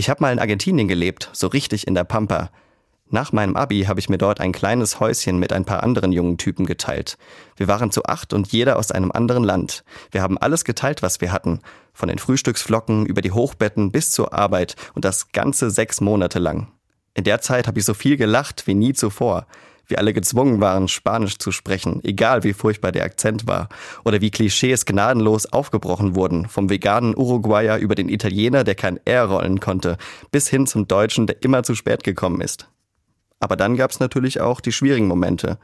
Ich habe mal in Argentinien gelebt, so richtig in der Pampa. Nach meinem Abi habe ich mir dort ein kleines Häuschen mit ein paar anderen jungen Typen geteilt. Wir waren zu acht und jeder aus einem anderen Land. Wir haben alles geteilt, was wir hatten. Von den Frühstücksflocken über die Hochbetten bis zur Arbeit und das ganze sechs Monate lang. In der Zeit habe ich so viel gelacht wie nie zuvor. Wir alle gezwungen waren, Spanisch zu sprechen, egal wie furchtbar der Akzent war. Oder wie Klischees gnadenlos aufgebrochen wurden, vom veganen Uruguayer über den Italiener, der kein R rollen konnte, bis hin zum Deutschen, der immer zu spät gekommen ist. Aber dann gab es natürlich auch die schwierigen Momente,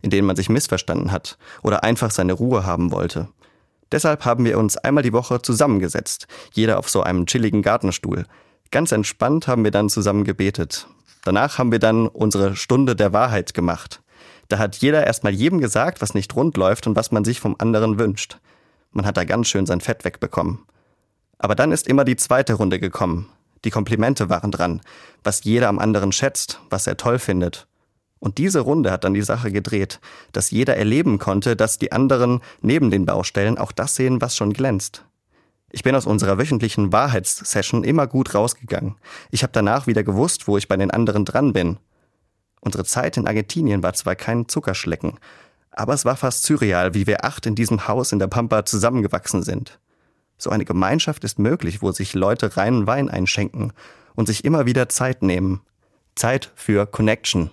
in denen man sich missverstanden hat oder einfach seine Ruhe haben wollte. Deshalb haben wir uns einmal die Woche zusammengesetzt, jeder auf so einem chilligen Gartenstuhl. Ganz entspannt haben wir dann zusammen gebetet. Danach haben wir dann unsere Stunde der Wahrheit gemacht. Da hat jeder erstmal jedem gesagt, was nicht rund läuft und was man sich vom anderen wünscht. Man hat da ganz schön sein Fett wegbekommen. Aber dann ist immer die zweite Runde gekommen, die Komplimente waren dran, was jeder am anderen schätzt, was er toll findet. Und diese Runde hat dann die Sache gedreht, dass jeder erleben konnte, dass die anderen neben den Baustellen auch das sehen, was schon glänzt. Ich bin aus unserer wöchentlichen Wahrheitssession immer gut rausgegangen. Ich habe danach wieder gewusst, wo ich bei den anderen dran bin. Unsere Zeit in Argentinien war zwar kein Zuckerschlecken, aber es war fast surreal, wie wir acht in diesem Haus in der Pampa zusammengewachsen sind. So eine Gemeinschaft ist möglich, wo sich Leute reinen Wein einschenken und sich immer wieder Zeit nehmen. Zeit für Connection.